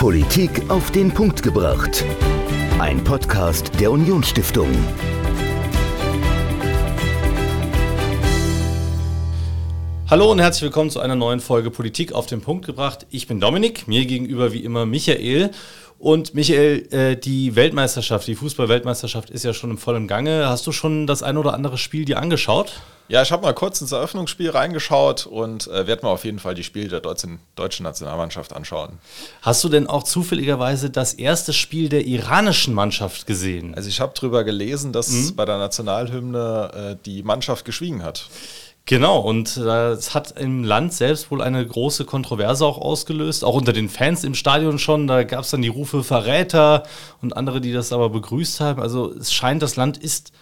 Politik auf den Punkt gebracht. Ein Podcast der Unionsstiftung. Hallo und herzlich willkommen zu einer neuen Folge Politik auf den Punkt gebracht. Ich bin Dominik, mir gegenüber wie immer Michael. Und Michael, äh, die Weltmeisterschaft, die Fußball-Weltmeisterschaft ist ja schon im vollen Gange. Hast du schon das ein oder andere Spiel dir angeschaut? Ja, ich habe mal kurz ins Eröffnungsspiel reingeschaut und äh, werde mir auf jeden Fall die Spiele der deutschen, deutschen Nationalmannschaft anschauen. Hast du denn auch zufälligerweise das erste Spiel der iranischen Mannschaft gesehen? Also ich habe darüber gelesen, dass mhm. bei der Nationalhymne äh, die Mannschaft geschwiegen hat. Genau, und das hat im Land selbst wohl eine große Kontroverse auch ausgelöst, auch unter den Fans im Stadion schon. Da gab es dann die Rufe Verräter und andere, die das aber begrüßt haben. Also es scheint, das Land ist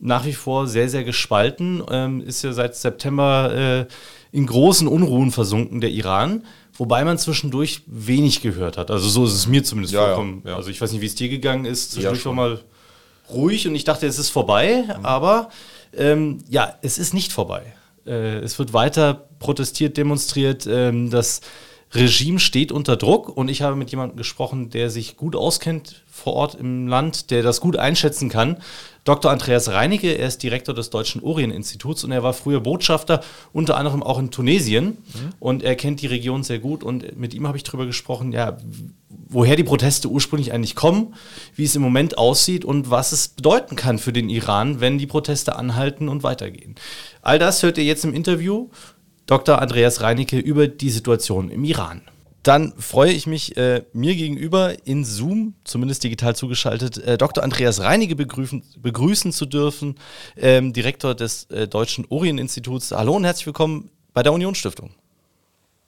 nach wie vor sehr, sehr gespalten, ähm, ist ja seit September äh, in großen Unruhen versunken, der Iran. Wobei man zwischendurch wenig gehört hat. Also so ist es mir zumindest ja, vorgekommen. Ja, ja. Also ich weiß nicht, wie es dir gegangen ist. Zwischendurch war mal ruhig und ich dachte, es ist vorbei. Mhm. Aber ähm, ja, es ist nicht vorbei. Äh, es wird weiter protestiert, demonstriert. Ähm, das Regime steht unter Druck und ich habe mit jemandem gesprochen, der sich gut auskennt vor Ort im Land, der das gut einschätzen kann. Dr. Andreas Reinecke, er ist Direktor des Deutschen Orient-Instituts und er war früher Botschafter, unter anderem auch in Tunesien. Mhm. Und er kennt die Region sehr gut und mit ihm habe ich darüber gesprochen, ja, woher die Proteste ursprünglich eigentlich kommen, wie es im Moment aussieht und was es bedeuten kann für den Iran, wenn die Proteste anhalten und weitergehen. All das hört ihr jetzt im Interview. Dr. Andreas Reinecke über die Situation im Iran. Dann freue ich mich, äh, mir gegenüber in Zoom, zumindest digital zugeschaltet, äh, Dr. Andreas Reinecke begrüßen, begrüßen zu dürfen, ähm, Direktor des äh, Deutschen Orient-Instituts. Hallo und herzlich willkommen bei der Unionsstiftung.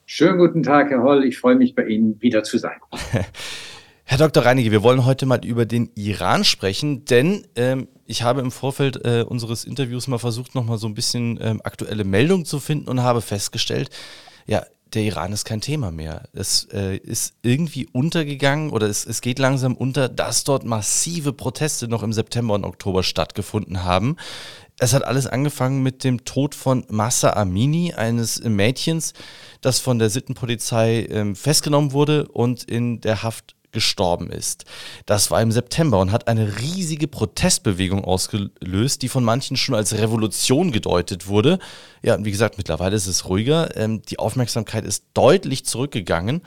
Schönen guten Tag, Herr Holl. Ich freue mich, bei Ihnen wieder zu sein. Herr Dr. Reinecke, wir wollen heute mal über den Iran sprechen, denn ähm, ich habe im Vorfeld äh, unseres Interviews mal versucht, nochmal so ein bisschen ähm, aktuelle Meldungen zu finden und habe festgestellt, ja, der Iran ist kein Thema mehr. Es äh, ist irgendwie untergegangen oder es, es geht langsam unter, dass dort massive Proteste noch im September und Oktober stattgefunden haben. Es hat alles angefangen mit dem Tod von Massa Amini, eines Mädchens, das von der Sittenpolizei äh, festgenommen wurde und in der Haft gestorben ist. Das war im September und hat eine riesige Protestbewegung ausgelöst, die von manchen schon als Revolution gedeutet wurde. Ja, und wie gesagt, mittlerweile ist es ruhiger. Ähm, die Aufmerksamkeit ist deutlich zurückgegangen.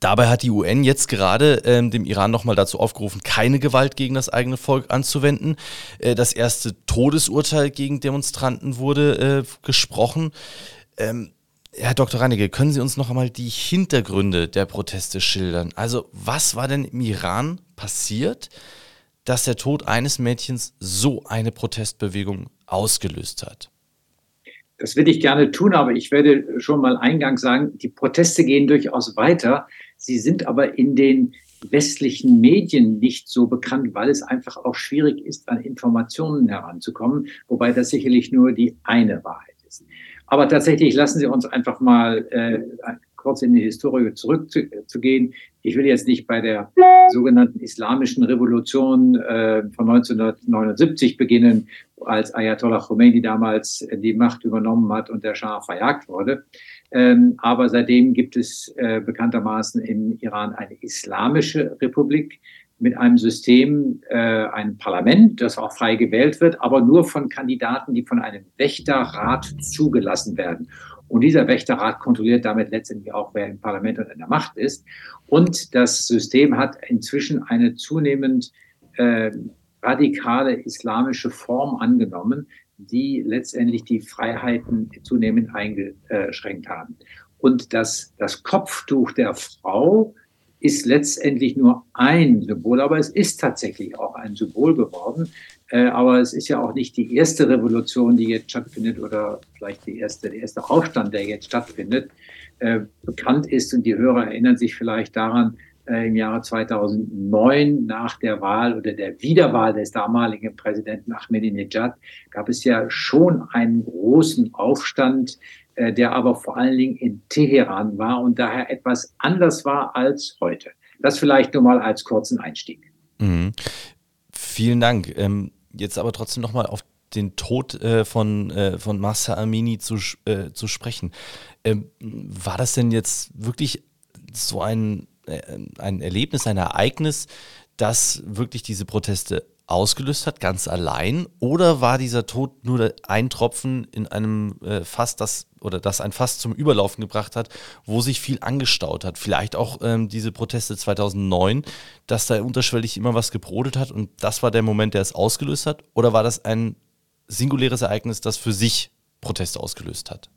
Dabei hat die UN jetzt gerade ähm, dem Iran nochmal dazu aufgerufen, keine Gewalt gegen das eigene Volk anzuwenden. Äh, das erste Todesurteil gegen Demonstranten wurde äh, gesprochen. Ähm, Herr Dr. Reinecke, können Sie uns noch einmal die Hintergründe der Proteste schildern? Also, was war denn im Iran passiert, dass der Tod eines Mädchens so eine Protestbewegung ausgelöst hat? Das würde ich gerne tun, aber ich werde schon mal eingangs sagen, die Proteste gehen durchaus weiter. Sie sind aber in den westlichen Medien nicht so bekannt, weil es einfach auch schwierig ist, an Informationen heranzukommen, wobei das sicherlich nur die eine Wahrheit aber tatsächlich lassen Sie uns einfach mal äh, kurz in die Historie zurückzugehen. Ich will jetzt nicht bei der sogenannten Islamischen Revolution äh, von 1979 beginnen, als Ayatollah Khomeini damals die Macht übernommen hat und der Schah verjagt wurde. Ähm, aber seitdem gibt es äh, bekanntermaßen im Iran eine islamische Republik, mit einem System, äh, ein Parlament, das auch frei gewählt wird, aber nur von Kandidaten, die von einem Wächterrat zugelassen werden. Und dieser Wächterrat kontrolliert damit letztendlich auch, wer im Parlament und in der Macht ist. Und das System hat inzwischen eine zunehmend äh, radikale islamische Form angenommen, die letztendlich die Freiheiten zunehmend eingeschränkt haben. Und das, das Kopftuch der Frau ist letztendlich nur ein Symbol, aber es ist tatsächlich auch ein Symbol geworden. Äh, aber es ist ja auch nicht die erste Revolution, die jetzt stattfindet oder vielleicht die erste, der erste Aufstand, der jetzt stattfindet. Äh, bekannt ist und die Hörer erinnern sich vielleicht daran, äh, im Jahre 2009 nach der Wahl oder der Wiederwahl des damaligen Präsidenten Ahmadinejad gab es ja schon einen großen Aufstand der aber vor allen Dingen in Teheran war und daher etwas anders war als heute. Das vielleicht nur mal als kurzen Einstieg. Mhm. Vielen Dank. Ähm, jetzt aber trotzdem nochmal auf den Tod äh, von, äh, von Massa Amini zu, äh, zu sprechen. Ähm, war das denn jetzt wirklich so ein äh, ein Erlebnis, ein Ereignis, das wirklich diese Proteste ausgelöst hat, ganz allein? Oder war dieser Tod nur ein Tropfen in einem äh, Fass, das oder das ein Fass zum Überlaufen gebracht hat, wo sich viel angestaut hat? Vielleicht auch ähm, diese Proteste 2009, dass da unterschwellig immer was gebrodelt hat und das war der Moment, der es ausgelöst hat? Oder war das ein singuläres Ereignis, das für sich Proteste ausgelöst hat?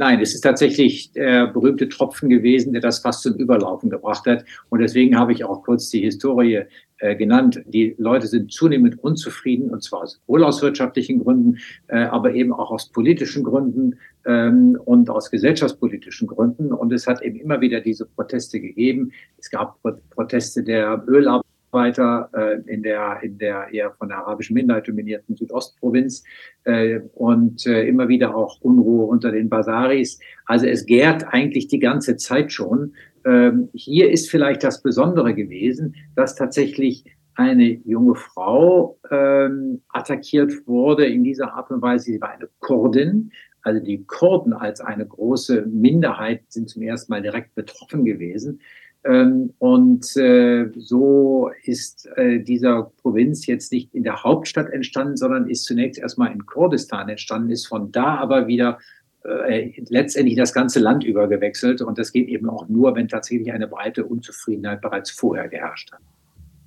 Nein, es ist tatsächlich der berühmte Tropfen gewesen, der das fast zum Überlaufen gebracht hat. Und deswegen habe ich auch kurz die Historie äh, genannt. Die Leute sind zunehmend unzufrieden, und zwar sowohl aus wirtschaftlichen Gründen, äh, aber eben auch aus politischen Gründen ähm, und aus gesellschaftspolitischen Gründen. Und es hat eben immer wieder diese Proteste gegeben. Es gab Proteste der Ölarbeiter weiter äh, in der in der eher von der arabischen Minderheit dominierten Südostprovinz äh, und äh, immer wieder auch Unruhe unter den Basaris. Also es gärt eigentlich die ganze Zeit schon. Ähm, hier ist vielleicht das Besondere gewesen, dass tatsächlich eine junge Frau ähm, attackiert wurde in dieser Art und Weise. Sie war eine Kurdin. Also die Kurden als eine große Minderheit sind zum ersten Mal direkt betroffen gewesen. Ähm, und äh, so ist äh, dieser Provinz jetzt nicht in der Hauptstadt entstanden, sondern ist zunächst erstmal in Kurdistan entstanden, ist von da aber wieder äh, letztendlich das ganze Land übergewechselt. Und das geht eben auch nur, wenn tatsächlich eine breite Unzufriedenheit bereits vorher geherrscht hat.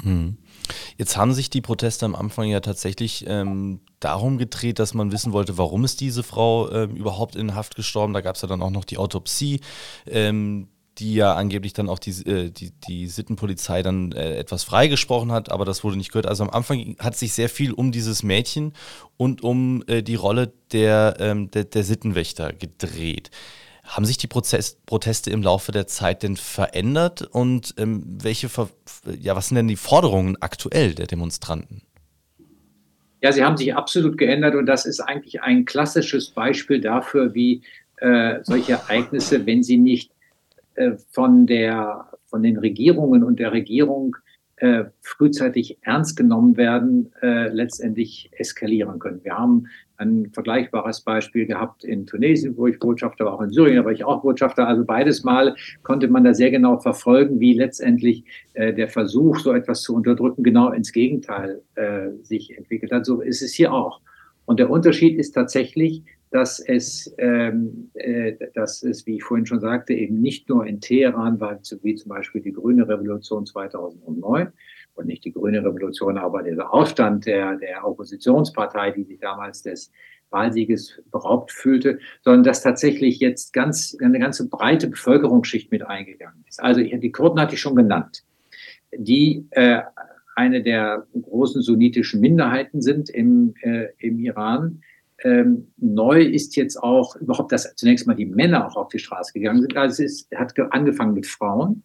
Hm. Jetzt haben sich die Proteste am Anfang ja tatsächlich ähm, darum gedreht, dass man wissen wollte, warum ist diese Frau ähm, überhaupt in Haft gestorben. Da gab es ja dann auch noch die Autopsie. Ähm, die ja angeblich dann auch die, äh, die, die Sittenpolizei dann äh, etwas freigesprochen hat, aber das wurde nicht gehört. Also am Anfang hat sich sehr viel um dieses Mädchen und um äh, die Rolle der, ähm, der, der, Sittenwächter gedreht. Haben sich die Prozess Proteste im Laufe der Zeit denn verändert und ähm, welche, ja, was sind denn die Forderungen aktuell der Demonstranten? Ja, sie haben sich absolut geändert und das ist eigentlich ein klassisches Beispiel dafür, wie äh, solche Ereignisse, wenn sie nicht von, der, von den Regierungen und der Regierung äh, frühzeitig ernst genommen werden, äh, letztendlich eskalieren können. Wir haben ein vergleichbares Beispiel gehabt in Tunesien, wo ich Botschafter war, auch in Syrien, war ich auch Botschafter. Also beides Mal konnte man da sehr genau verfolgen, wie letztendlich äh, der Versuch, so etwas zu unterdrücken, genau ins Gegenteil äh, sich entwickelt hat. So ist es hier auch. Und der Unterschied ist tatsächlich, dass es, ähm, äh, dass es, wie ich vorhin schon sagte, eben nicht nur in Teheran war, wie zum Beispiel die Grüne Revolution 2009 und nicht die Grüne Revolution, aber dieser Aufstand der, der Oppositionspartei, die sich damals des Wahlsieges beraubt fühlte, sondern dass tatsächlich jetzt ganz, eine ganze breite Bevölkerungsschicht mit eingegangen ist. Also die Kurden hatte ich schon genannt, die äh, eine der großen sunnitischen Minderheiten sind im, äh, im Iran, ähm, neu ist jetzt auch überhaupt, dass zunächst mal die Männer auch auf die Straße gegangen sind. Also es ist, hat angefangen mit Frauen.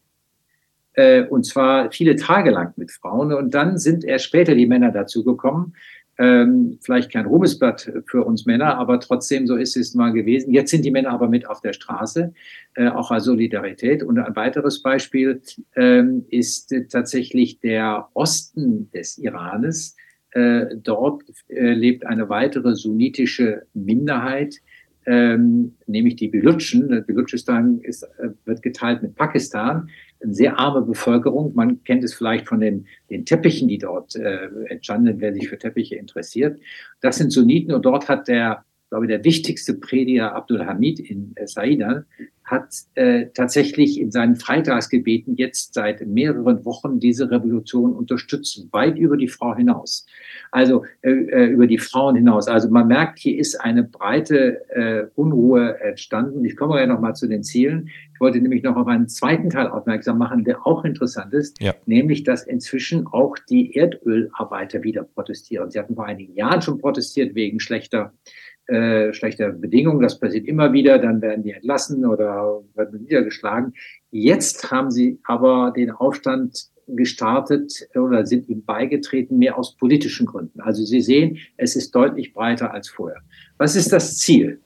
Äh, und zwar viele Tage lang mit Frauen. Und dann sind erst später die Männer dazugekommen. Ähm, vielleicht kein Ruhmesblatt für uns Männer, aber trotzdem, so ist es mal gewesen. Jetzt sind die Männer aber mit auf der Straße, äh, auch als Solidarität. Und ein weiteres Beispiel ähm, ist tatsächlich der Osten des Iranes, äh, dort äh, lebt eine weitere sunnitische Minderheit, ähm, nämlich die Belutschen. Belutschistan ist, äh, wird geteilt mit Pakistan. Eine sehr arme Bevölkerung. Man kennt es vielleicht von den, den Teppichen, die dort äh, entstanden sind, wer sich für Teppiche interessiert. Das sind Sunniten und dort hat der, glaube ich, der wichtigste Prediger Abdul Hamid in äh, Saidan hat äh, tatsächlich in seinen Freitagsgebeten jetzt seit mehreren Wochen diese Revolution unterstützt, weit über die Frau hinaus. Also äh, äh, über die Frauen hinaus. Also man merkt, hier ist eine breite äh, Unruhe entstanden. Ich komme ja noch mal zu den Zielen. Ich wollte nämlich noch auf einen zweiten Teil aufmerksam machen, der auch interessant ist, ja. nämlich, dass inzwischen auch die Erdölarbeiter wieder protestieren. Sie hatten vor einigen Jahren schon protestiert wegen schlechter äh, schlechter Bedingungen. Das passiert immer wieder. Dann werden die entlassen oder werden niedergeschlagen. Jetzt haben sie aber den Aufstand gestartet oder sind ihm beigetreten, mehr aus politischen Gründen. Also Sie sehen, es ist deutlich breiter als vorher. Was ist das Ziel?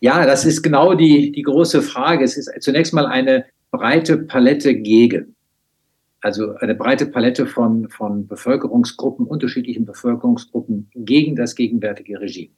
Ja, das ist genau die, die große Frage. Es ist zunächst mal eine breite Palette gegen also eine breite Palette von, von Bevölkerungsgruppen, unterschiedlichen Bevölkerungsgruppen gegen das gegenwärtige Regime.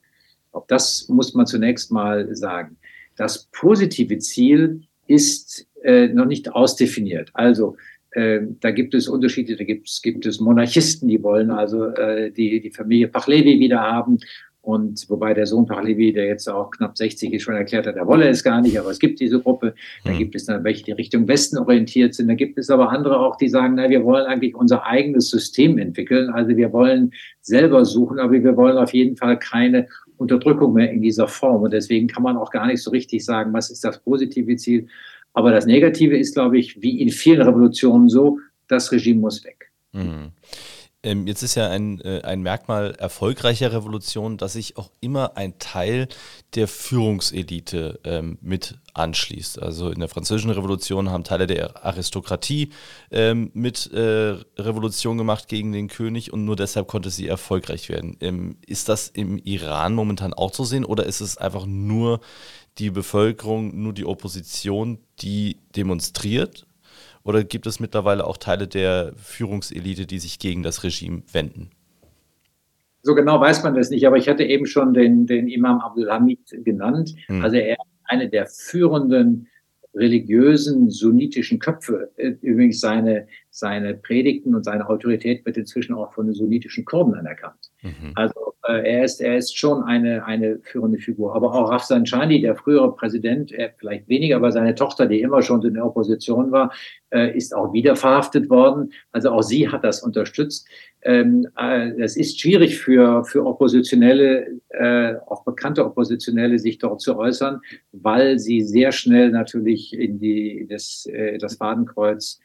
Auch das muss man zunächst mal sagen. Das positive Ziel ist äh, noch nicht ausdefiniert. Also äh, da gibt es Unterschiede, da gibt es, gibt es Monarchisten, die wollen also äh, die, die Familie Pachlevi wieder haben. Und wobei der Sohn Pachlevi, der jetzt auch knapp 60 ist, schon erklärt hat, er wolle es gar nicht, aber es gibt diese Gruppe. Da mhm. gibt es dann welche, die Richtung Westen orientiert sind. Da gibt es aber andere auch, die sagen, na, wir wollen eigentlich unser eigenes System entwickeln. Also wir wollen selber suchen, aber wir wollen auf jeden Fall keine Unterdrückung mehr in dieser Form. Und deswegen kann man auch gar nicht so richtig sagen, was ist das positive Ziel. Aber das Negative ist, glaube ich, wie in vielen Revolutionen so, das Regime muss weg. Mhm. Ähm, jetzt ist ja ein, äh, ein Merkmal erfolgreicher Revolution, dass sich auch immer ein Teil der Führungselite ähm, mit anschließt. Also in der Französischen Revolution haben Teile der Aristokratie ähm, mit äh, Revolution gemacht gegen den König und nur deshalb konnte sie erfolgreich werden. Ähm, ist das im Iran momentan auch zu sehen oder ist es einfach nur die Bevölkerung, nur die Opposition, die demonstriert? Oder gibt es mittlerweile auch Teile der Führungselite, die sich gegen das Regime wenden? So genau weiß man das nicht, aber ich hatte eben schon den, den Imam Abdulhamid genannt. Hm. Also er ist eine der führenden religiösen sunnitischen Köpfe. Übrigens seine, seine Predigten und seine Autorität wird inzwischen auch von den sunnitischen Kurden anerkannt. Mhm. Also äh, er, ist, er ist schon eine, eine führende Figur. Aber auch Rafsanjani, der frühere Präsident, er vielleicht weniger, aber seine Tochter, die immer schon in der Opposition war, äh, ist auch wieder verhaftet worden. Also auch sie hat das unterstützt. Ähm, äh, es ist schwierig für, für Oppositionelle, äh, auch bekannte Oppositionelle, sich dort zu äußern, weil sie sehr schnell natürlich in die, das, äh, das Fadenkreuz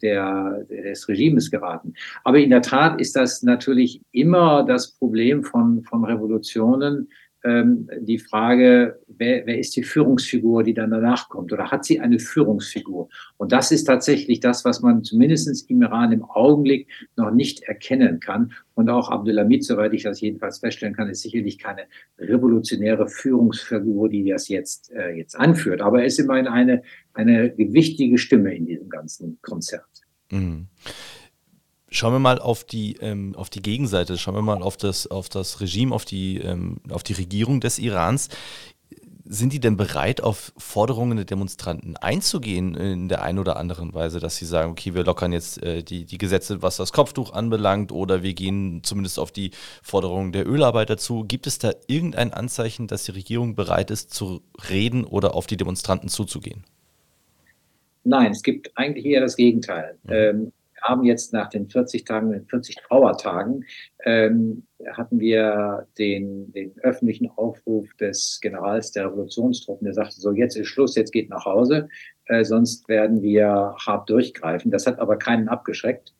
der, des Regimes geraten. Aber in der Tat ist das natürlich immer das Problem von, von Revolutionen, ähm, die Frage, wer, wer ist die Führungsfigur, die dann danach kommt? Oder hat sie eine Führungsfigur? Und das ist tatsächlich das, was man zumindest im Iran im Augenblick noch nicht erkennen kann. Und auch Abdulhamid, soweit ich das jedenfalls feststellen kann, ist sicherlich keine revolutionäre Führungsfigur, die das jetzt, äh, jetzt anführt. Aber er ist immerhin eine, eine gewichtige Stimme in diesem ganzen Konzert. Mhm. Schauen wir mal auf die, ähm, auf die Gegenseite, schauen wir mal auf das, auf das Regime, auf die, ähm, auf die Regierung des Irans. Sind die denn bereit, auf Forderungen der Demonstranten einzugehen in der einen oder anderen Weise, dass sie sagen, okay, wir lockern jetzt äh, die, die Gesetze, was das Kopftuch anbelangt, oder wir gehen zumindest auf die Forderungen der Ölarbeiter zu? Gibt es da irgendein Anzeichen, dass die Regierung bereit ist, zu reden oder auf die Demonstranten zuzugehen? Nein, es gibt eigentlich eher das Gegenteil. Mhm. Ähm, haben jetzt nach den 40 Tagen, den 40 Trauertagen, ähm, hatten wir den, den öffentlichen Aufruf des Generals der Revolutionstruppen, der sagte so, jetzt ist Schluss, jetzt geht nach Hause, äh, sonst werden wir hart durchgreifen. Das hat aber keinen abgeschreckt.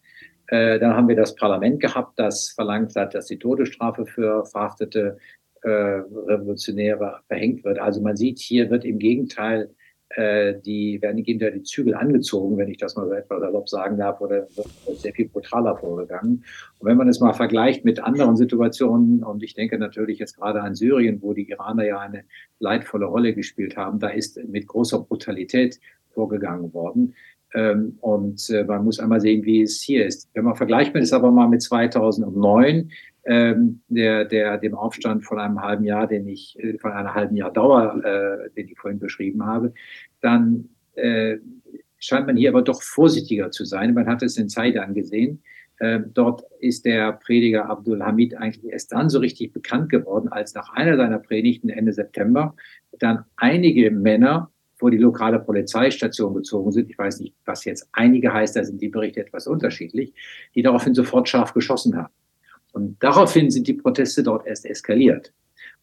Äh, dann haben wir das Parlament gehabt, das verlangt hat, dass die Todesstrafe für verhaftete äh, Revolutionäre verhängt wird. Also man sieht, hier wird im Gegenteil äh, die werden hinter die Zügel angezogen, wenn ich das mal so etwas salopp sagen darf, oder wird sehr viel brutaler vorgegangen. Und wenn man es mal vergleicht mit anderen Situationen, und ich denke natürlich jetzt gerade an Syrien, wo die Iraner ja eine leidvolle Rolle gespielt haben, da ist mit großer Brutalität vorgegangen worden. Ähm, und äh, man muss einmal sehen, wie es hier ist. Wenn man vergleicht man es aber mal mit 2009, ähm, der, der, dem Aufstand von einem halben Jahr, den ich, äh, von einer halben Jahr Dauer, äh, den ich vorhin beschrieben habe, dann äh, scheint man hier aber doch vorsichtiger zu sein. Man hat es in Zeit angesehen. Äh, dort ist der Prediger Abdul Hamid eigentlich erst dann so richtig bekannt geworden, als nach einer seiner Predigten Ende September dann einige Männer vor die lokale Polizeistation gezogen sind. Ich weiß nicht, was jetzt einige heißt, da sind die Berichte etwas unterschiedlich, die daraufhin sofort scharf geschossen haben. Und daraufhin sind die Proteste dort erst eskaliert.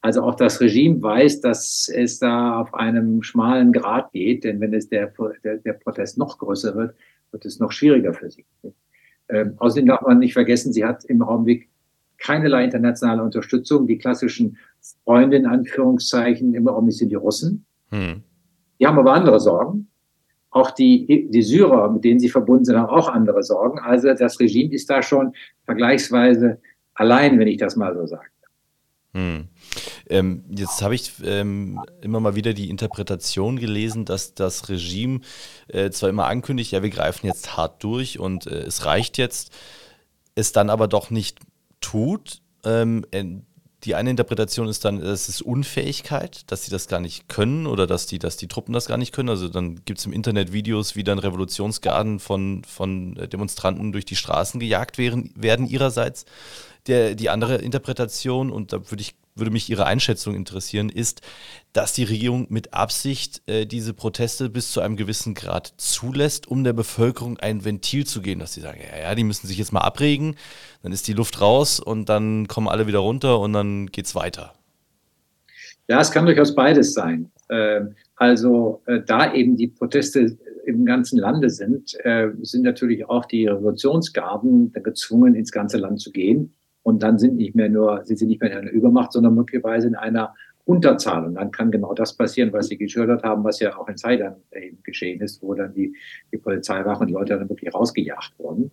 Also auch das Regime weiß, dass es da auf einem schmalen Grad geht, denn wenn es der, der, der Protest noch größer wird, wird es noch schwieriger für sie. Ähm, außerdem darf man nicht vergessen, sie hat im Augenblick keinerlei internationale Unterstützung. Die klassischen Freunde in Anführungszeichen im Augenblick sind die Russen. Hm. Die haben aber andere Sorgen. Auch die, die Syrer, mit denen sie verbunden sind, haben auch andere Sorgen. Also das Regime ist da schon vergleichsweise allein, wenn ich das mal so sage. Hm. Ähm, jetzt habe ich ähm, immer mal wieder die Interpretation gelesen, dass das Regime äh, zwar immer ankündigt, ja, wir greifen jetzt hart durch und äh, es reicht jetzt, es dann aber doch nicht tut. Ähm, die eine Interpretation ist dann, es ist Unfähigkeit, dass sie das gar nicht können oder dass die, dass die Truppen das gar nicht können. Also dann gibt es im Internet Videos, wie dann Revolutionsgarden von, von Demonstranten durch die Straßen gejagt werden, werden ihrerseits. Der, die andere Interpretation, und da würde ich würde mich Ihre Einschätzung interessieren, ist, dass die Regierung mit Absicht äh, diese Proteste bis zu einem gewissen Grad zulässt, um der Bevölkerung ein Ventil zu geben, dass sie sagen, ja, ja, die müssen sich jetzt mal abregen, dann ist die Luft raus und dann kommen alle wieder runter und dann geht es weiter. Ja, es kann durchaus beides sein. Ähm, also äh, da eben die Proteste im ganzen Lande sind, äh, sind natürlich auch die Revolutionsgarden gezwungen, ins ganze Land zu gehen und dann sind nicht mehr nur, sie sind nicht mehr in einer Übermacht, sondern möglicherweise in einer Unterzahl. Und dann kann genau das passieren, was Sie geschildert haben, was ja auch in Zeitern eben geschehen ist, wo dann die, die Polizeiwachen und die Leute dann wirklich rausgejagt wurden.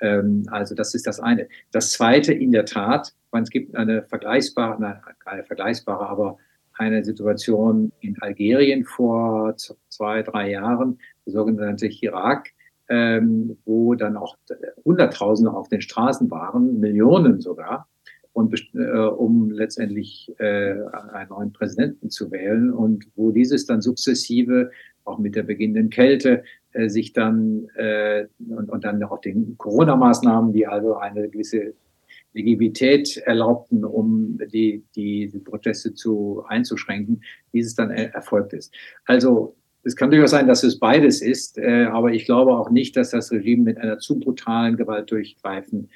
Ähm, also das ist das eine. Das zweite, in der Tat, es gibt eine vergleichbare, nein, keine vergleichbare, aber eine Situation in Algerien vor zwei, drei Jahren, der sogenannte Irak, ähm, wo dann auch Hunderttausende auf den Straßen waren, Millionen sogar, und, äh, um letztendlich äh, einen neuen Präsidenten zu wählen und wo dieses dann sukzessive auch mit der beginnenden Kälte äh, sich dann äh, und, und dann auch den Corona-Maßnahmen, die also eine gewisse Legitimität erlaubten, um die, die, Proteste zu einzuschränken, dieses dann erfolgt ist. Also es kann durchaus sein, dass es beides ist, äh, aber ich glaube auch nicht, dass das Regime mit einer zu brutalen Gewalt durchgreifen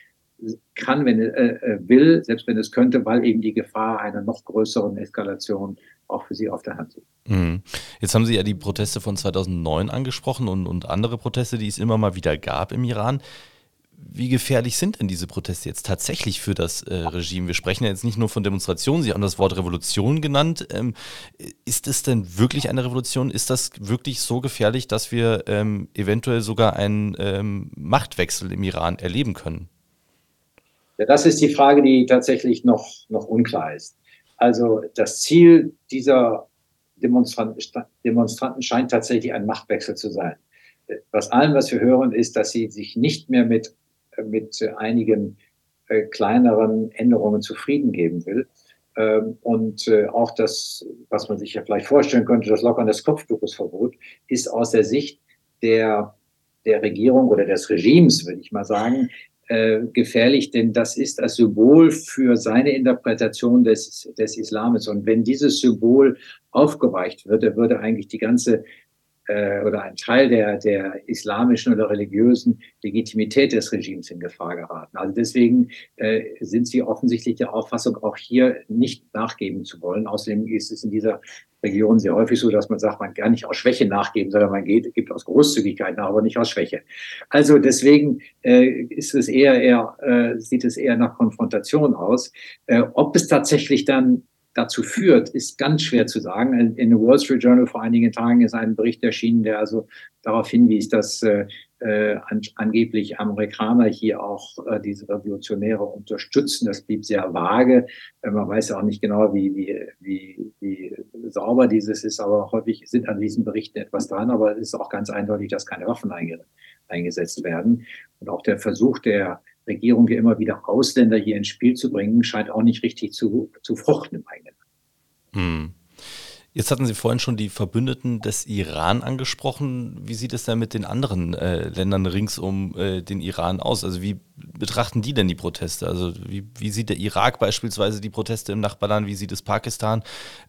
kann, wenn es äh, äh, will, selbst wenn es könnte, weil eben die Gefahr einer noch größeren Eskalation auch für sie auf der Hand liegt. Mhm. Jetzt haben Sie ja die Proteste von 2009 angesprochen und, und andere Proteste, die es immer mal wieder gab im Iran. Wie gefährlich sind denn diese Proteste jetzt tatsächlich für das äh, Regime? Wir sprechen ja jetzt nicht nur von Demonstrationen, Sie haben das Wort Revolution genannt. Ähm, ist es denn wirklich eine Revolution? Ist das wirklich so gefährlich, dass wir ähm, eventuell sogar einen ähm, Machtwechsel im Iran erleben können? Ja, das ist die Frage, die tatsächlich noch, noch unklar ist. Also das Ziel dieser Demonstranten, Demonstranten scheint tatsächlich ein Machtwechsel zu sein. Was allem, was wir hören, ist, dass sie sich nicht mehr mit mit einigen äh, kleineren Änderungen zufrieden geben will. Ähm, und äh, auch das, was man sich ja vielleicht vorstellen könnte, das Lockern des Kopftuchesverbot, ist aus der Sicht der, der Regierung oder des Regimes, würde ich mal sagen, äh, gefährlich, denn das ist das Symbol für seine Interpretation des, des Islams. Und wenn dieses Symbol aufgeweicht wird, dann würde eigentlich die ganze äh, oder ein Teil der, der islamischen oder religiösen Legitimität des Regimes in Gefahr geraten. Also deswegen äh, sind sie offensichtlich der Auffassung, auch hier nicht nachgeben zu wollen. Außerdem ist es in dieser Region sehr häufig so, dass man sagt, man kann nicht aus Schwäche nachgeben, sondern man geht, gibt aus Großzügigkeit nach, aber nicht aus Schwäche. Also deswegen äh, ist es eher, eher äh, sieht es eher nach Konfrontation aus. Äh, ob es tatsächlich dann dazu führt, ist ganz schwer zu sagen. In The Wall Street Journal vor einigen Tagen ist ein Bericht erschienen, der also darauf hinwies, dass äh, äh, an, angeblich Amerikaner hier auch äh, diese Revolutionäre unterstützen. Das blieb sehr vage. Äh, man weiß ja auch nicht genau, wie, wie, wie, wie sauber dieses ist, aber häufig sind an diesen Berichten etwas dran. Aber es ist auch ganz eindeutig, dass keine Waffen einge eingesetzt werden. Und auch der Versuch der Regierung ja immer wieder Ausländer hier ins Spiel zu bringen, scheint auch nicht richtig zu, zu fruchten im eigenen hm. Jetzt hatten Sie vorhin schon die Verbündeten des Iran angesprochen. Wie sieht es denn mit den anderen äh, Ländern rings um äh, den Iran aus? Also wie betrachten die denn die Proteste? Also wie, wie, sieht der Irak beispielsweise die Proteste im Nachbarland? Wie sieht es Pakistan?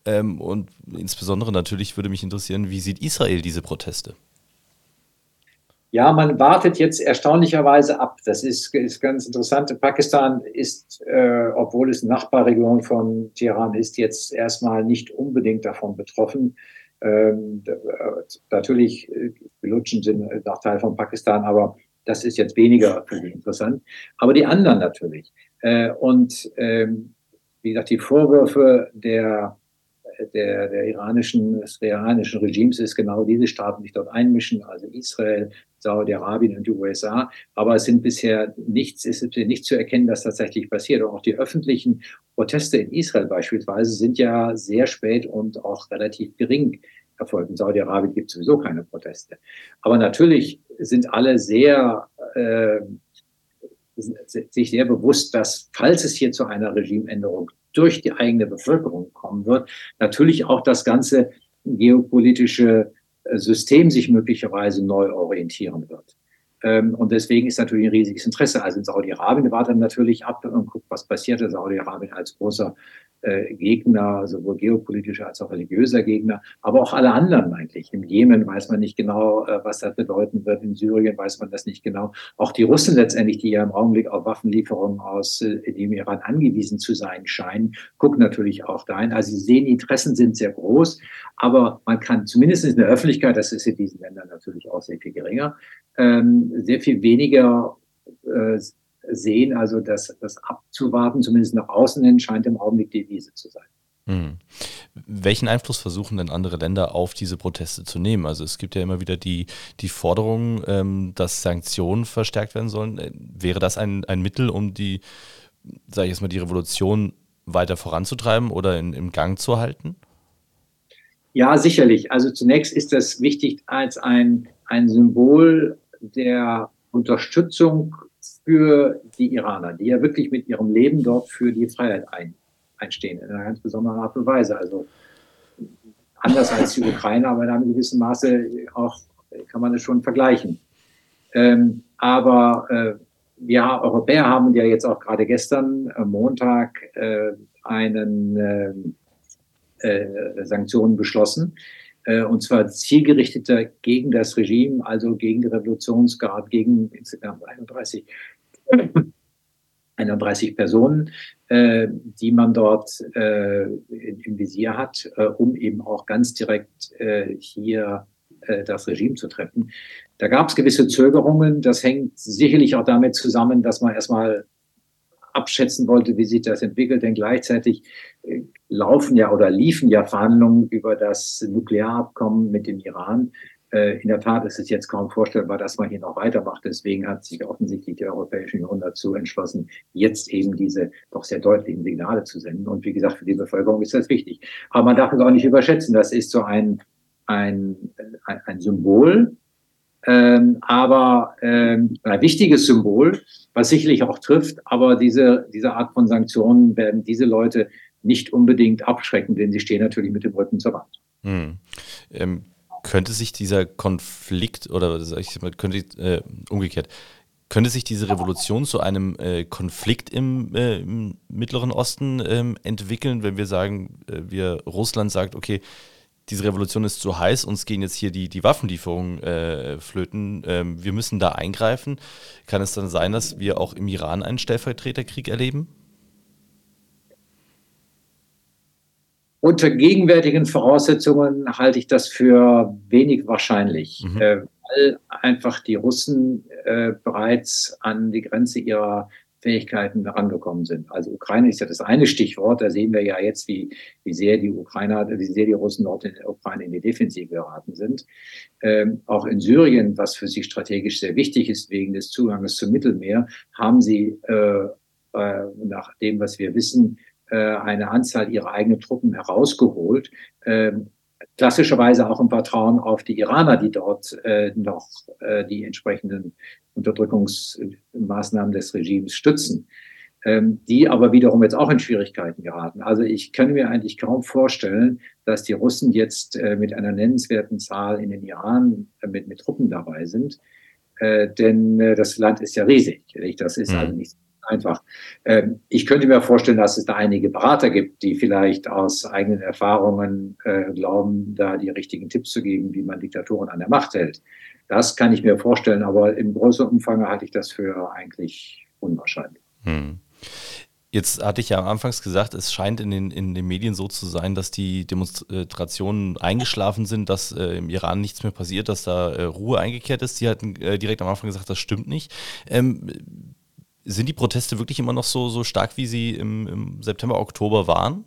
Ähm, und insbesondere natürlich würde mich interessieren, wie sieht Israel diese Proteste? Ja, man wartet jetzt erstaunlicherweise ab. Das ist, ist ganz interessant. Pakistan ist, äh, obwohl es Nachbarregion von Teheran ist, jetzt erstmal nicht unbedingt davon betroffen. Ähm, äh, natürlich, äh, die Lutschen sind nach Teil von Pakistan, aber das ist jetzt weniger interessant. Aber die anderen natürlich. Äh, und ähm, wie gesagt, die Vorwürfe der der, der iranischen, des iranischen Regimes ist genau diese Staaten, die sich dort einmischen, also Israel, Saudi-Arabien und die USA. Aber es sind bisher nichts, es ist nicht zu erkennen, dass tatsächlich passiert. Und auch die öffentlichen Proteste in Israel beispielsweise sind ja sehr spät und auch relativ gering erfolgt. In Saudi-Arabien gibt es sowieso keine Proteste. Aber natürlich sind alle sehr, äh, sich sehr bewusst, dass falls es hier zu einer Regimeänderung durch die eigene Bevölkerung kommen wird, natürlich auch das ganze geopolitische äh, System sich möglicherweise neu orientieren wird. Ähm, und deswegen ist natürlich ein riesiges Interesse. Also in Saudi-Arabien wartet natürlich ab und guckt, was passiert. Saudi-Arabien als großer äh, Gegner, sowohl geopolitischer als auch religiöser Gegner, aber auch alle anderen eigentlich. Im Jemen weiß man nicht genau, äh, was das bedeuten wird. In Syrien weiß man das nicht genau. Auch die Russen letztendlich, die ja im Augenblick auf Waffenlieferungen aus äh, dem Iran angewiesen zu sein scheinen, gucken natürlich auch dahin. Also sie sehen, die Interessen sind sehr groß, aber man kann zumindest in der Öffentlichkeit, das ist in diesen Ländern natürlich auch sehr viel geringer, ähm, sehr viel weniger äh, sehen. Also das, das abzuwarten, zumindest nach außen hin, scheint im Augenblick die Devise zu sein. Hm. Welchen Einfluss versuchen denn andere Länder auf diese Proteste zu nehmen? Also es gibt ja immer wieder die, die Forderung, ähm, dass Sanktionen verstärkt werden sollen. Äh, wäre das ein, ein Mittel, um die, sage ich jetzt mal, die Revolution weiter voranzutreiben oder in, im Gang zu halten? Ja, sicherlich. Also zunächst ist das wichtig als ein, ein Symbol der Unterstützung für die Iraner, die ja wirklich mit ihrem Leben dort für die Freiheit ein, einstehen, in einer ganz besonderen Art und Weise. Also anders als die Ukraine, aber in einem gewissen Maße auch kann man es schon vergleichen. Ähm, aber äh, wir Europäer haben ja jetzt auch gerade gestern, äh, Montag, äh, einen ähm, äh, Sanktionen beschlossen. Äh, und zwar zielgerichteter gegen das Regime, also gegen die Revolutionsgarde, gegen insgesamt 31 31 Personen, äh, die man dort äh, im Visier hat, äh, um eben auch ganz direkt äh, hier äh, das Regime zu treffen. Da gab es gewisse Zögerungen. Das hängt sicherlich auch damit zusammen, dass man erstmal abschätzen wollte, wie sich das entwickelt, denn gleichzeitig äh, laufen ja oder liefen ja Verhandlungen über das Nuklearabkommen mit dem Iran. Äh, in der Tat ist es jetzt kaum vorstellbar, dass man hier noch weitermacht. Deswegen hat sich offensichtlich die Europäische Union dazu entschlossen, jetzt eben diese doch sehr deutlichen Signale zu senden. Und wie gesagt, für die Bevölkerung ist das wichtig. Aber man darf es auch nicht überschätzen. Das ist so ein, ein, ein, ein Symbol, ähm, aber ähm, ein wichtiges Symbol, was sicherlich auch trifft. Aber diese, diese Art von Sanktionen werden diese Leute nicht unbedingt abschrecken, denn sie stehen natürlich mit dem Rücken zur Wand. Hm. Ähm könnte sich dieser Konflikt oder ich mal, könnte äh, umgekehrt, könnte sich diese Revolution zu einem äh, Konflikt im, äh, im, Mittleren Osten ähm, entwickeln, wenn wir sagen, äh, wir Russland sagt, okay, diese Revolution ist zu heiß, uns gehen jetzt hier die, die Waffenlieferungen äh, flöten, ähm, wir müssen da eingreifen. Kann es dann sein, dass wir auch im Iran einen Stellvertreterkrieg erleben? Unter gegenwärtigen Voraussetzungen halte ich das für wenig wahrscheinlich, mhm. äh, weil einfach die Russen äh, bereits an die Grenze ihrer Fähigkeiten herangekommen sind. Also Ukraine ist ja das eine Stichwort. Da sehen wir ja jetzt, wie, wie sehr die Ukrainer, wie sehr die Russen dort in der Ukraine in die Defensive geraten sind. Ähm, auch in Syrien, was für sie strategisch sehr wichtig ist wegen des Zugangs zum Mittelmeer, haben sie äh, äh, nach dem, was wir wissen, äh, eine Anzahl ihrer eigenen Truppen herausgeholt. Klassischerweise auch im Vertrauen auf die Iraner, die dort äh, noch äh, die entsprechenden Unterdrückungsmaßnahmen des Regimes stützen, ähm, die aber wiederum jetzt auch in Schwierigkeiten geraten. Also ich kann mir eigentlich kaum vorstellen, dass die Russen jetzt äh, mit einer nennenswerten Zahl in den Iran äh, mit, mit Truppen dabei sind. Äh, denn äh, das Land ist ja riesig. Das ist mhm. also nicht einfach. Ähm, ich könnte mir vorstellen, dass es da einige Berater gibt, die vielleicht aus eigenen Erfahrungen äh, glauben, da die richtigen Tipps zu geben, wie man Diktatoren an der Macht hält. Das kann ich mir vorstellen, aber im größeren Umfang halte ich das für eigentlich unwahrscheinlich. Hm. Jetzt hatte ich ja am Anfangs gesagt, es scheint in den, in den Medien so zu sein, dass die Demonstrationen eingeschlafen sind, dass äh, im Iran nichts mehr passiert, dass da äh, Ruhe eingekehrt ist. Sie hatten äh, direkt am Anfang gesagt, das stimmt nicht. Ähm, sind die Proteste wirklich immer noch so, so stark, wie sie im, im September, Oktober waren?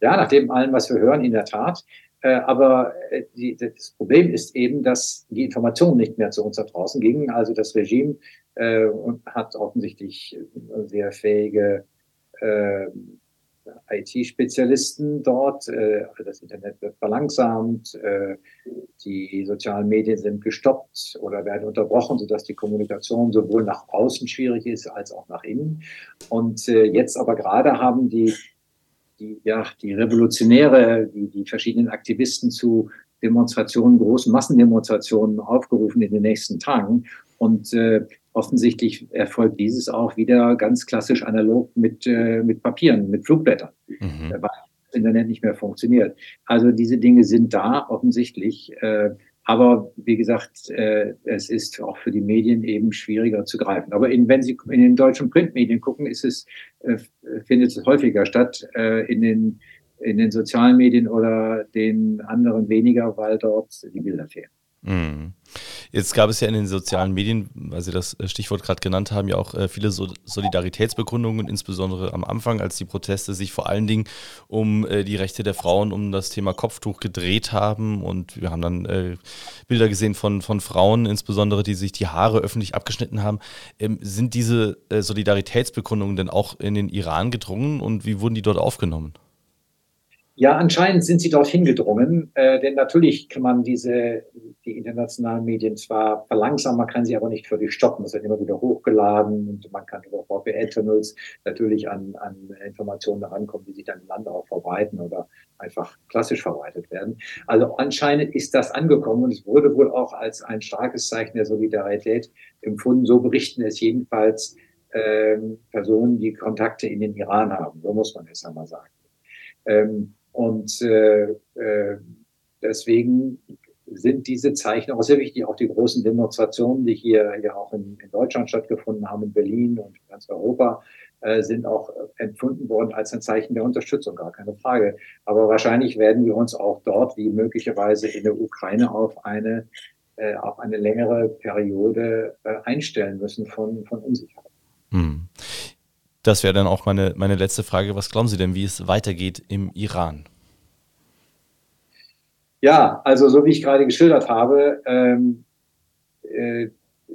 Ja, nach dem allem, was wir hören, in der Tat. Äh, aber äh, die, das Problem ist eben, dass die Informationen nicht mehr zu uns da draußen gingen. Also das Regime äh, hat offensichtlich sehr fähige äh, IT-Spezialisten dort. Äh, das Internet wird verlangsamt, äh, die sozialen Medien sind gestoppt oder werden unterbrochen, sodass die Kommunikation sowohl nach außen schwierig ist als auch nach innen. Und äh, jetzt aber gerade haben die die, ja, die Revolutionäre, die, die verschiedenen Aktivisten zu Demonstrationen, großen Massendemonstrationen aufgerufen in den nächsten Tagen. Und äh, offensichtlich erfolgt dieses auch wieder ganz klassisch analog mit, äh, mit Papieren, mit Flugblättern, mhm. weil das Internet nicht mehr funktioniert. Also diese Dinge sind da offensichtlich. Äh, aber wie gesagt, äh, es ist auch für die Medien eben schwieriger zu greifen. Aber in, wenn Sie in den deutschen Printmedien gucken, ist es, äh, findet es häufiger statt. Äh, in den in den sozialen Medien oder den anderen weniger, weil dort die Bilder fehlen. Mhm. Jetzt gab es ja in den sozialen Medien, weil Sie das Stichwort gerade genannt haben, ja auch äh, viele Solidaritätsbekundungen, insbesondere am Anfang, als die Proteste sich vor allen Dingen um äh, die Rechte der Frauen, um das Thema Kopftuch gedreht haben. Und wir haben dann äh, Bilder gesehen von, von Frauen, insbesondere, die sich die Haare öffentlich abgeschnitten haben. Ähm, sind diese Solidaritätsbekundungen denn auch in den Iran gedrungen und wie wurden die dort aufgenommen? Ja, anscheinend sind sie dorthin gedrungen, äh, denn natürlich kann man diese, die internationalen Medien zwar verlangsamen, man kann sie aber nicht völlig stoppen. Es wird immer wieder hochgeladen und man kann über VPN-Tunnels natürlich an, an Informationen herankommen, die sich dann im Land auch verbreiten oder einfach klassisch verbreitet werden. Also anscheinend ist das angekommen und es wurde wohl auch als ein starkes Zeichen der Solidarität empfunden. So berichten es jedenfalls ähm, Personen, die Kontakte in den Iran haben. So muss man es einmal sagen. Ähm, und äh, äh, deswegen sind diese Zeichen auch sehr wichtig. Auch die großen Demonstrationen, die hier ja auch in, in Deutschland stattgefunden haben, in Berlin und ganz Europa, äh, sind auch empfunden worden als ein Zeichen der Unterstützung, gar keine Frage. Aber wahrscheinlich werden wir uns auch dort, wie möglicherweise in der Ukraine, auf eine, äh, auf eine längere Periode äh, einstellen müssen von, von Unsicherheit. Hm. Das wäre dann auch meine, meine letzte Frage. Was glauben Sie denn, wie es weitergeht im Iran? Ja, also so wie ich gerade geschildert habe, ähm, äh,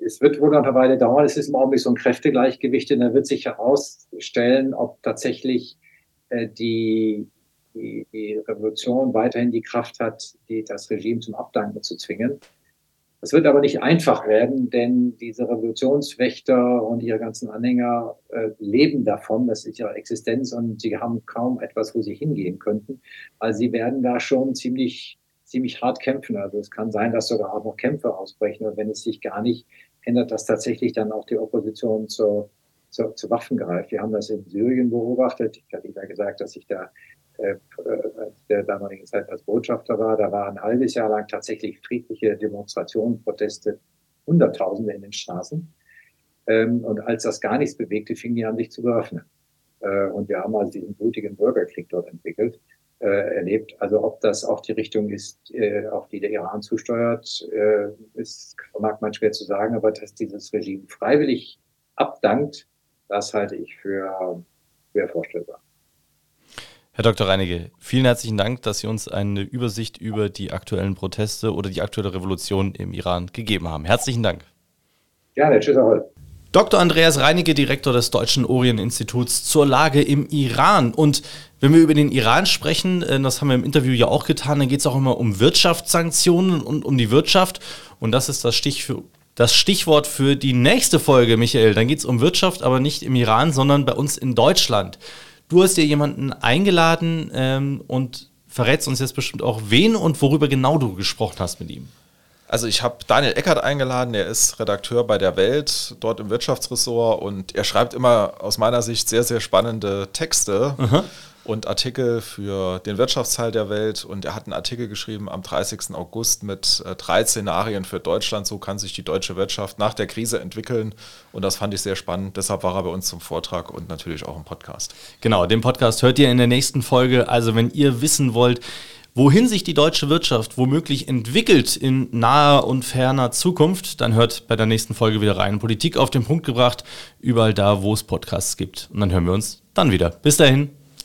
es wird wohl noch eine Weile dauern. Es ist im Augenblick so ein Kräftegleichgewicht und da wird sich herausstellen, ob tatsächlich äh, die, die, die Revolution weiterhin die Kraft hat, die, das Regime zum Abdanken zu zwingen. Es wird aber nicht einfach werden, denn diese Revolutionswächter und ihre ganzen Anhänger äh, leben davon, das ist ihre Existenz und sie haben kaum etwas, wo sie hingehen könnten. Also sie werden da schon ziemlich, ziemlich hart kämpfen. Also es kann sein, dass sogar auch noch Kämpfe ausbrechen und wenn es sich gar nicht ändert, dass tatsächlich dann auch die Opposition zur, zur, zu Waffen greift. Wir haben das in Syrien beobachtet. Ich hatte ja gesagt, dass sich da äh, der damaligen Zeit als Botschafter war. Da war ein halbes Jahr lang tatsächlich friedliche Demonstrationen, Proteste, Hunderttausende in den Straßen. Ähm, und als das gar nichts bewegte, fingen die an, sich zu bewaffnen. Äh, und wir haben also diesen blutigen Bürgerkrieg dort entwickelt, äh, erlebt. Also ob das auch die Richtung ist, auf die der Iran zusteuert, ist, mag man schwer zu sagen, aber dass dieses Regime freiwillig abdankt, das halte ich für schwer vorstellbar. Herr Dr. Reinecke, vielen herzlichen Dank, dass Sie uns eine Übersicht über die aktuellen Proteste oder die aktuelle Revolution im Iran gegeben haben. Herzlichen Dank. Gerne, tschüss, Ahoi. Dr. Andreas Reinecke, Direktor des Deutschen Orient-Instituts zur Lage im Iran. Und wenn wir über den Iran sprechen, äh, das haben wir im Interview ja auch getan, dann geht es auch immer um Wirtschaftssanktionen und um die Wirtschaft. Und das ist das, Stich für, das Stichwort für die nächste Folge, Michael. Dann geht es um Wirtschaft, aber nicht im Iran, sondern bei uns in Deutschland. Du hast dir jemanden eingeladen ähm, und verrätst uns jetzt bestimmt auch, wen und worüber genau du gesprochen hast mit ihm. Also ich habe Daniel Eckert eingeladen, er ist Redakteur bei der Welt, dort im Wirtschaftsressort und er schreibt immer aus meiner Sicht sehr, sehr spannende Texte. Aha und Artikel für den Wirtschaftsteil der Welt. Und er hat einen Artikel geschrieben am 30. August mit äh, drei Szenarien für Deutschland. So kann sich die deutsche Wirtschaft nach der Krise entwickeln. Und das fand ich sehr spannend. Deshalb war er bei uns zum Vortrag und natürlich auch im Podcast. Genau, den Podcast hört ihr in der nächsten Folge. Also wenn ihr wissen wollt, wohin sich die deutsche Wirtschaft womöglich entwickelt in naher und ferner Zukunft, dann hört bei der nächsten Folge wieder rein. Politik auf den Punkt gebracht, überall da, wo es Podcasts gibt. Und dann hören wir uns dann wieder. Bis dahin.